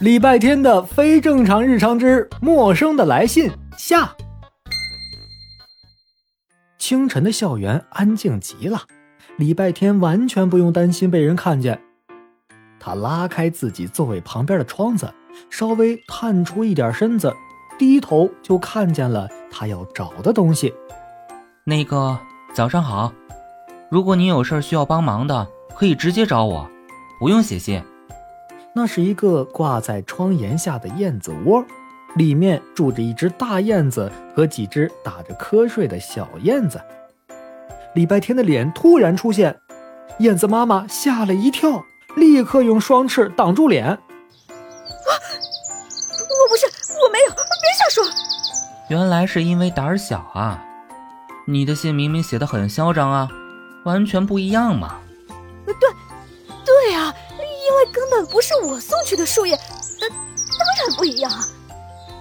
礼拜天的非正常日常之陌生的来信下。清晨的校园安静极了，礼拜天完全不用担心被人看见。他拉开自己座位旁边的窗子，稍微探出一点身子，低头就看见了他要找的东西。那个早上好，如果你有事需要帮忙的，可以直接找我，不用写信。那是一个挂在窗檐下的燕子窝，里面住着一只大燕子和几只打着瞌睡的小燕子。礼拜天的脸突然出现，燕子妈妈吓了一跳，立刻用双翅挡住脸。啊！我不是，我没有，别瞎说。原来是因为胆小啊！你的信明明写的很嚣张啊，完全不一样嘛。根本不是我送去的树叶，当当然不一样。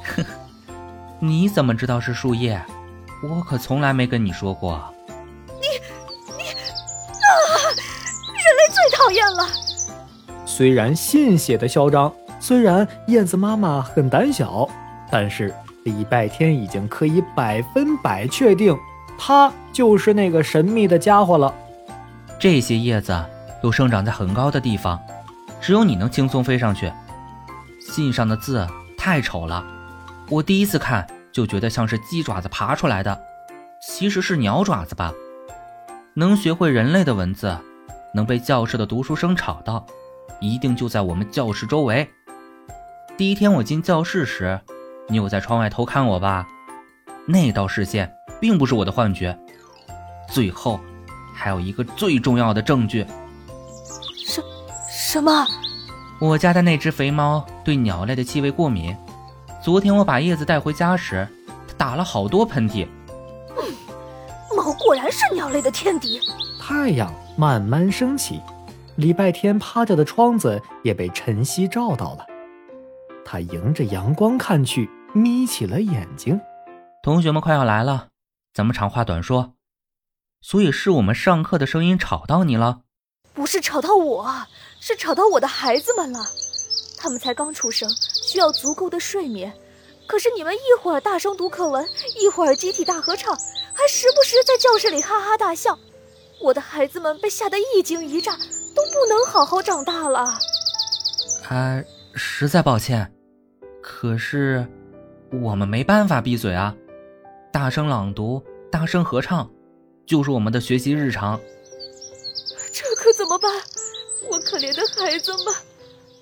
呵，你怎么知道是树叶？我可从来没跟你说过。你你啊！人类最讨厌了。虽然信写的嚣张，虽然燕子妈妈很胆小，但是礼拜天已经可以百分百确定，他就是那个神秘的家伙了。这些叶子都生长在很高的地方。只有你能轻松飞上去。信上的字太丑了，我第一次看就觉得像是鸡爪子爬出来的，其实是鸟爪子吧。能学会人类的文字，能被教室的读书声吵到，一定就在我们教室周围。第一天我进教室时，你有在窗外偷看我吧？那道视线并不是我的幻觉。最后，还有一个最重要的证据。什么？我家的那只肥猫对鸟类的气味过敏。昨天我把叶子带回家时，它打了好多喷嚏。嗯，猫果然是鸟类的天敌。太阳慢慢升起，礼拜天趴着的窗子也被晨曦照到了。他迎着阳光看去，眯起了眼睛。同学们快要来了，咱们长话短说。所以是我们上课的声音吵到你了？不是吵到我。是吵到我的孩子们了，他们才刚出生，需要足够的睡眠。可是你们一会儿大声读课文，一会儿集体大合唱，还时不时在教室里哈哈大笑。我的孩子们被吓得一惊一乍，都不能好好长大了。啊，实在抱歉，可是我们没办法闭嘴啊！大声朗读，大声合唱，就是我们的学习日常。这可怎么办？我可怜的孩子们，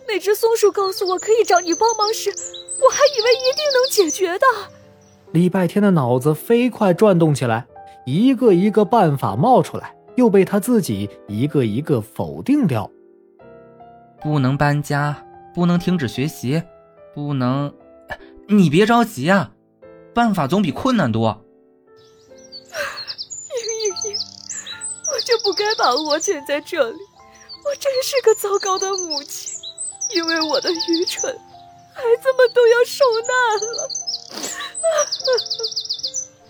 那只松鼠告诉我可以找你帮忙时，我还以为一定能解决的。礼拜天的脑子飞快转动起来，一个一个办法冒出来，又被他自己一个一个否定掉。不能搬家，不能停止学习，不能……你别着急啊，办法总比困难多。不该把我捡在这里。我真是个糟糕的母亲，因为我的愚蠢，孩子们都要受难了。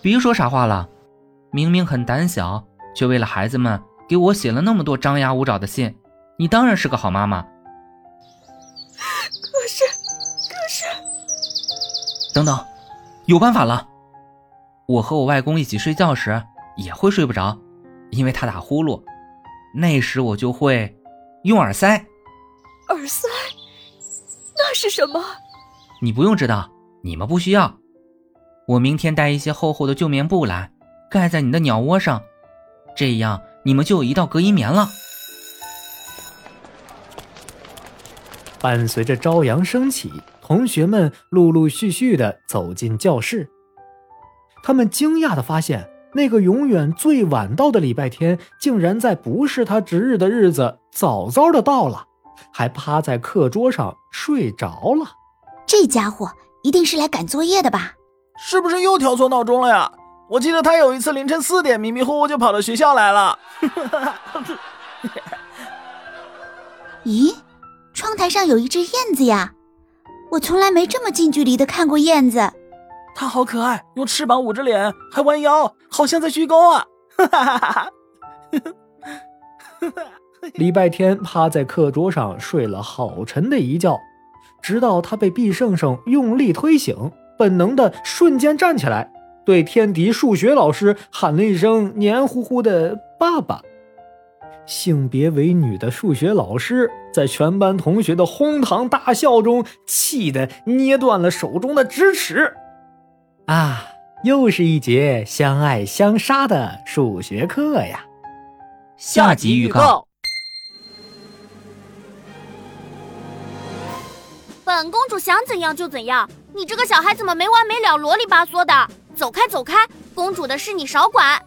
别说傻话了，明明很胆小，却为了孩子们给我写了那么多张牙舞爪的信，你当然是个好妈妈。可是，可是，等等，有办法了。我和我外公一起睡觉时也会睡不着，因为他打呼噜，那时我就会。用耳塞，耳塞，那是什么？你不用知道，你们不需要。我明天带一些厚厚的旧棉布来，盖在你的鸟窝上，这样你们就有一道隔音棉了。伴随着朝阳升起，同学们陆陆续续的走进教室，他们惊讶的发现。那个永远最晚到的礼拜天，竟然在不是他值日的日子早早的到了，还趴在课桌上睡着了。这家伙一定是来赶作业的吧？是不是又调错闹钟了呀？我记得他有一次凌晨四点迷迷糊糊就跑到学校来了。咦，窗台上有一只燕子呀！我从来没这么近距离的看过燕子。他好可爱，用翅膀捂着脸，还弯腰，好像在鞠躬啊！哈哈哈哈哈！礼拜天趴在课桌上睡了好沉的一觉，直到他被毕胜胜用力推醒，本能的瞬间站起来，对天敌数学老师喊了一声黏糊糊的“爸爸”。性别为女的数学老师在全班同学的哄堂大笑中，气得捏断了手中的直尺。啊，又是一节相爱相杀的数学课呀！下集预告。本公主想怎样就怎样，你这个小孩怎么没完没了、啰里吧嗦的？走开，走开！公主的事你少管。